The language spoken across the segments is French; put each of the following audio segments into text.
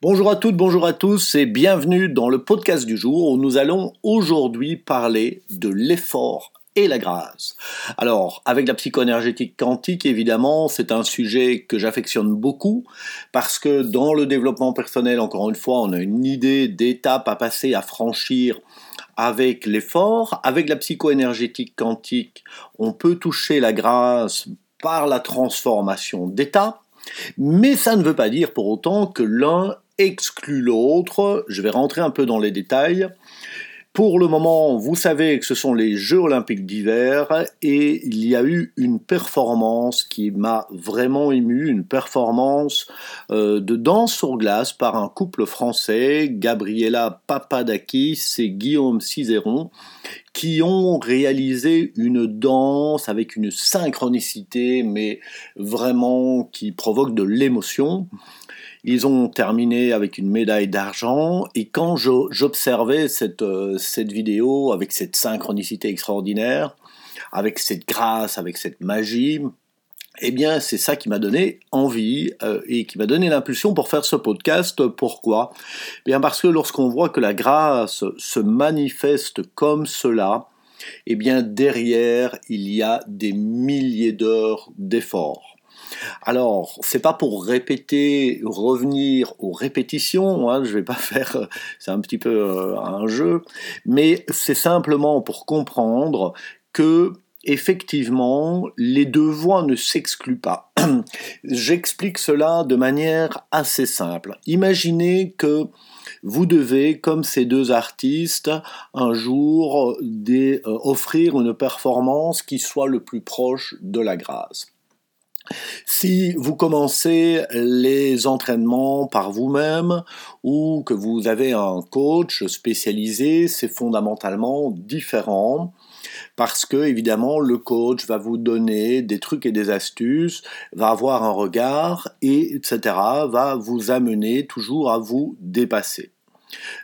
Bonjour à toutes, bonjour à tous et bienvenue dans le podcast du jour où nous allons aujourd'hui parler de l'effort et la grâce. Alors, avec la psychoénergétique quantique, évidemment, c'est un sujet que j'affectionne beaucoup parce que dans le développement personnel, encore une fois, on a une idée d'étape à passer, à franchir avec l'effort. Avec la psychoénergétique quantique, on peut toucher la grâce par la transformation d'état. Mais ça ne veut pas dire pour autant que l'un exclut l'autre. Je vais rentrer un peu dans les détails. Pour le moment, vous savez que ce sont les Jeux olympiques d'hiver et il y a eu une performance qui m'a vraiment ému, une performance euh, de danse sur glace par un couple français, Gabriela Papadakis et Guillaume Cizeron, qui ont réalisé une danse avec une synchronicité, mais vraiment qui provoque de l'émotion. Ils ont terminé avec une médaille d'argent et quand j'observais cette, euh, cette vidéo avec cette synchronicité extraordinaire, avec cette grâce, avec cette magie, eh bien, c'est ça qui m'a donné envie euh, et qui m'a donné l'impulsion pour faire ce podcast. Pourquoi? Eh Bien parce que lorsqu'on voit que la grâce se manifeste comme cela, eh bien derrière il y a des milliers d'heures d'efforts. Alors, c'est pas pour répéter, revenir aux répétitions, hein, je vais pas faire, c'est un petit peu euh, un jeu, mais c'est simplement pour comprendre que effectivement, les deux voies ne s'excluent pas. J'explique cela de manière assez simple. Imaginez que vous devez, comme ces deux artistes, un jour euh, offrir une performance qui soit le plus proche de la grâce. Si vous commencez les entraînements par vous-même ou que vous avez un coach spécialisé, c'est fondamentalement différent parce que évidemment le coach va vous donner des trucs et des astuces, va avoir un regard et etc. va vous amener toujours à vous dépasser.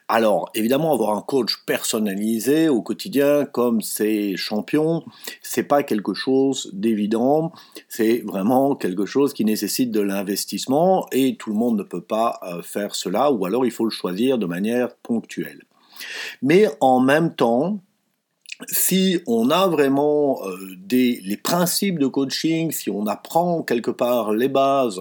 Alors, évidemment, avoir un coach personnalisé au quotidien, comme ces champions, c'est pas quelque chose d'évident. C'est vraiment quelque chose qui nécessite de l'investissement et tout le monde ne peut pas euh, faire cela, ou alors il faut le choisir de manière ponctuelle. Mais en même temps, si on a vraiment euh, des, les principes de coaching, si on apprend quelque part les bases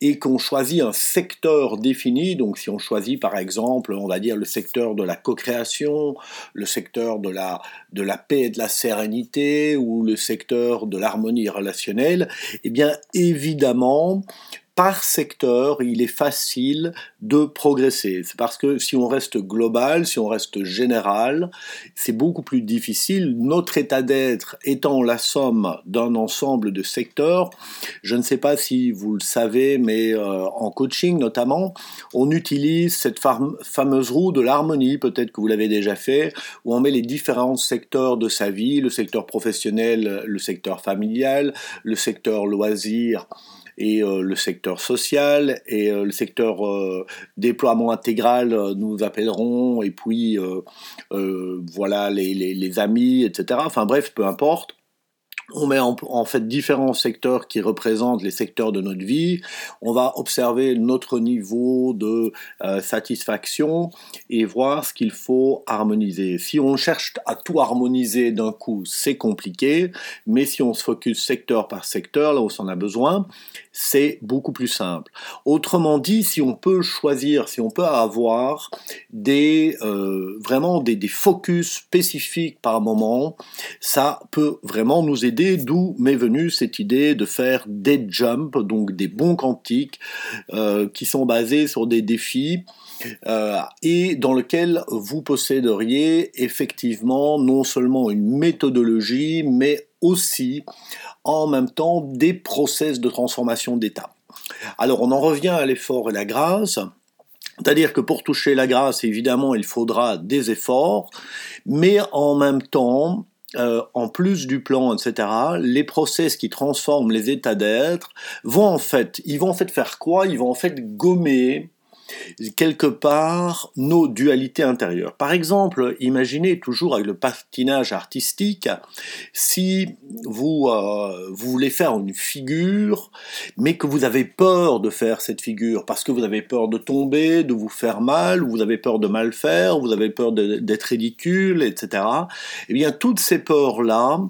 et qu'on choisit un secteur défini, donc si on choisit par exemple, on va dire le secteur de la co-création, le secteur de la, de la paix et de la sérénité ou le secteur de l'harmonie relationnelle, eh bien évidemment, par secteur, il est facile de progresser. C'est parce que si on reste global, si on reste général, c'est beaucoup plus difficile. Notre état d'être étant la somme d'un ensemble de secteurs, je ne sais pas si vous le savez, mais euh, en coaching notamment, on utilise cette fameuse roue de l'harmonie, peut-être que vous l'avez déjà fait, où on met les différents secteurs de sa vie, le secteur professionnel, le secteur familial, le secteur loisir, et euh, le secteur social et euh, le secteur euh, déploiement intégral, nous appellerons, et puis voilà les, les, amis, etc. Enfin bref, peu importe on met en, fait différents secteurs qui représentent les secteurs de notre vie. On va observer notre niveau de satisfaction et voir ce qu'il faut harmoniser. Si on cherche à tout harmoniser d'un coup, c'est compliqué, mais si on se focus secteur par secteur, là où on en a besoin, c'est beaucoup plus simple. Autrement dit, si on peut choisir, si on peut avoir des euh, vraiment des, focus spécifiques par moment, ça peut vraiment nous aider d'où m'est venue cette idée de faire des jumps, donc des bons quantiques, euh, qui sont basés sur des défis. Euh, et dans lequel vous posséderiez effectivement non seulement une méthodologie, mais aussi en même temps des process de transformation d'état. Alors on en revient à l'effort et la grâce. C'est-à-dire que pour toucher la grâce, évidemment, il faudra des efforts, mais en même temps, euh, en plus du plan, etc., les process qui transforment les états d'être vont en fait, ils vont en fait faire quoi? Ils vont en fait gommer quelque part nos dualités intérieures. Par exemple, imaginez toujours avec le patinage artistique, si vous, euh, vous voulez faire une figure, mais que vous avez peur de faire cette figure, parce que vous avez peur de tomber, de vous faire mal, ou vous avez peur de mal faire, vous avez peur d'être ridicule, etc. Eh bien, toutes ces peurs-là,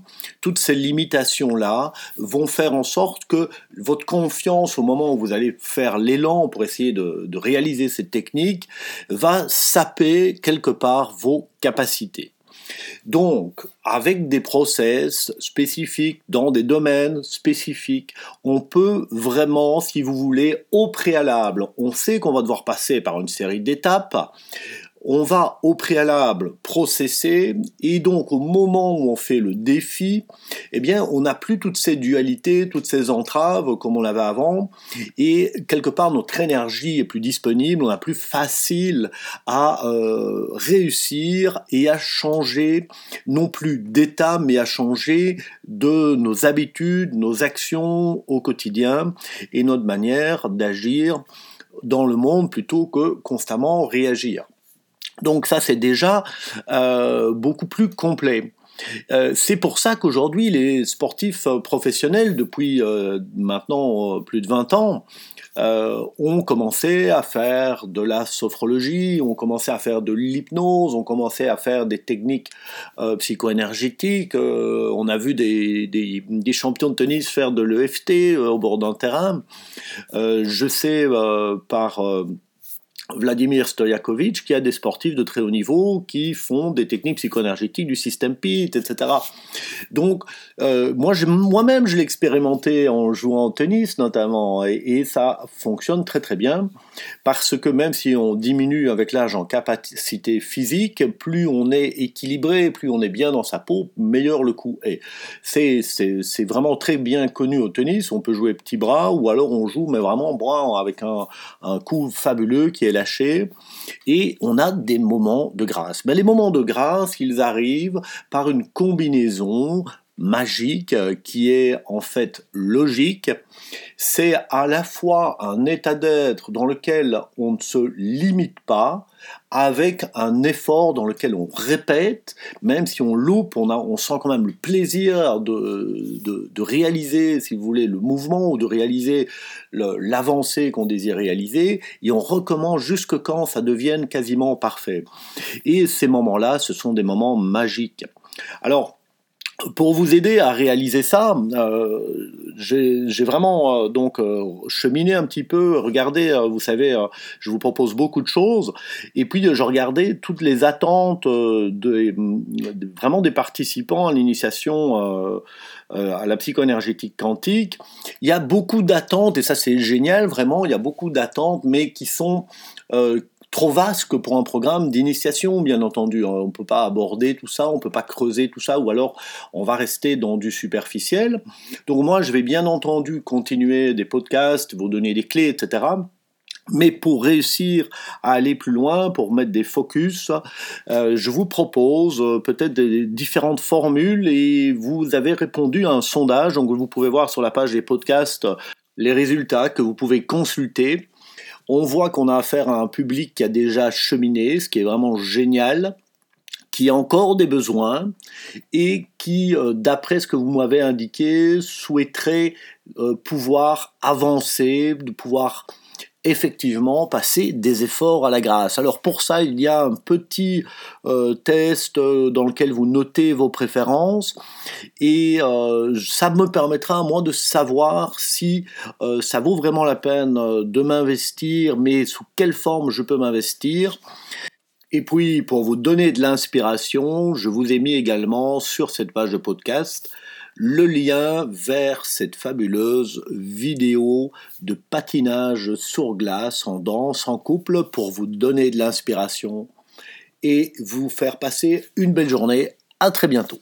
toutes ces limitations-là vont faire en sorte que votre confiance au moment où vous allez faire l'élan pour essayer de réaliser cette technique va saper quelque part vos capacités. Donc, avec des process spécifiques dans des domaines spécifiques, on peut vraiment, si vous voulez, au préalable, on sait qu'on va devoir passer par une série d'étapes, on va au préalable processer et donc au moment où on fait le défi, eh bien on n'a plus toutes ces dualités, toutes ces entraves comme on l'avait avant et quelque part notre énergie est plus disponible, on a plus facile à euh, réussir et à changer non plus d'état mais à changer de nos habitudes, nos actions au quotidien et notre manière d'agir dans le monde plutôt que constamment réagir. Donc ça, c'est déjà euh, beaucoup plus complet. Euh, c'est pour ça qu'aujourd'hui, les sportifs euh, professionnels, depuis maintenant plus de 20 ans, ont commencé à faire de la sophrologie, ont commencé à faire de l'hypnose, ont commencé à faire des techniques psychoénergétiques. on a vu des, des, des, champions de tennis faire de l'EFT au bord d'un terrain. je sais par Vladimir Stojakovic, qui a des sportifs de très haut niveau qui font des techniques psychoénergétiques du système PIT, etc. Donc, euh, moi, moi-même, je l'ai expérimenté en jouant au tennis, notamment, et, ça fonctionne très très bien, parce que même si on diminue avec l'âge en capacité physique, plus on est équilibré, plus on est bien dans sa peau, meilleur le coup est. C'est, c'est, vraiment très bien connu au tennis, on peut jouer petit bras, ou alors on joue, mais vraiment bras avec un, un coup fabuleux qui est et on a des moments de grâce. Mais les moments de grâce, ils arrivent par une combinaison magique euh, qui est en fait logique. C'est à la fois un état d'être dans lequel on ne se limite pas, avec un effort dans lequel on répète, même si on loupe, on, sent quand même le plaisir de, de, réaliser, si vous voulez, le mouvement ou de réaliser l'avancée qu'on désire réaliser, et on recommence jusque quand ça devienne quasiment parfait. Et ces moments-là, ce sont des moments magiques. Alors, pour vous aider à réaliser ça, euh, j'ai vraiment euh, donc euh, cheminé un petit peu, regardé, vous savez, je vous propose beaucoup de choses, et puis je regardais toutes les attentes de, vraiment des participants à l'initiation à la psychoénergétique quantique. Il y a beaucoup d'attentes, et ça c'est génial, vraiment, il y a beaucoup d'attentes, mais qui sont trop vaste pour un programme d'initiation, bien entendu. On ne peut pas aborder tout ça, on ne peut pas creuser tout ça, ou alors on va rester dans du superficiel. Donc moi, je vais bien entendu continuer des podcasts, vous donner des clés, etc. Mais pour réussir à aller plus loin, pour mettre des focus, euh, je vous propose euh, peut-être des différentes formules et vous avez répondu à un sondage, donc vous pouvez voir sur la page des podcasts les résultats que vous pouvez consulter. On voit qu'on a affaire à un public qui a déjà cheminé, ce qui est vraiment génial, qui a encore des besoins et qui, euh, d'après ce que vous m'avez indiqué, souhaiterait euh, pouvoir avancer, de pouvoir effectivement passer des efforts à la grâce. Alors pour ça, il y a un petit euh, test euh, dans lequel vous notez vos préférences et euh, ça me permettra à moi de savoir si ça vaut vraiment la peine de m'investir, mais sous quelle forme je peux m'investir. Et puis, pour vous donner de l'inspiration, je vous ai mis également sur cette page de podcast le lien vers cette fabuleuse vidéo de patinage sur glace en danse en couple pour vous donner de l'inspiration et vous faire passer une belle journée. À très bientôt.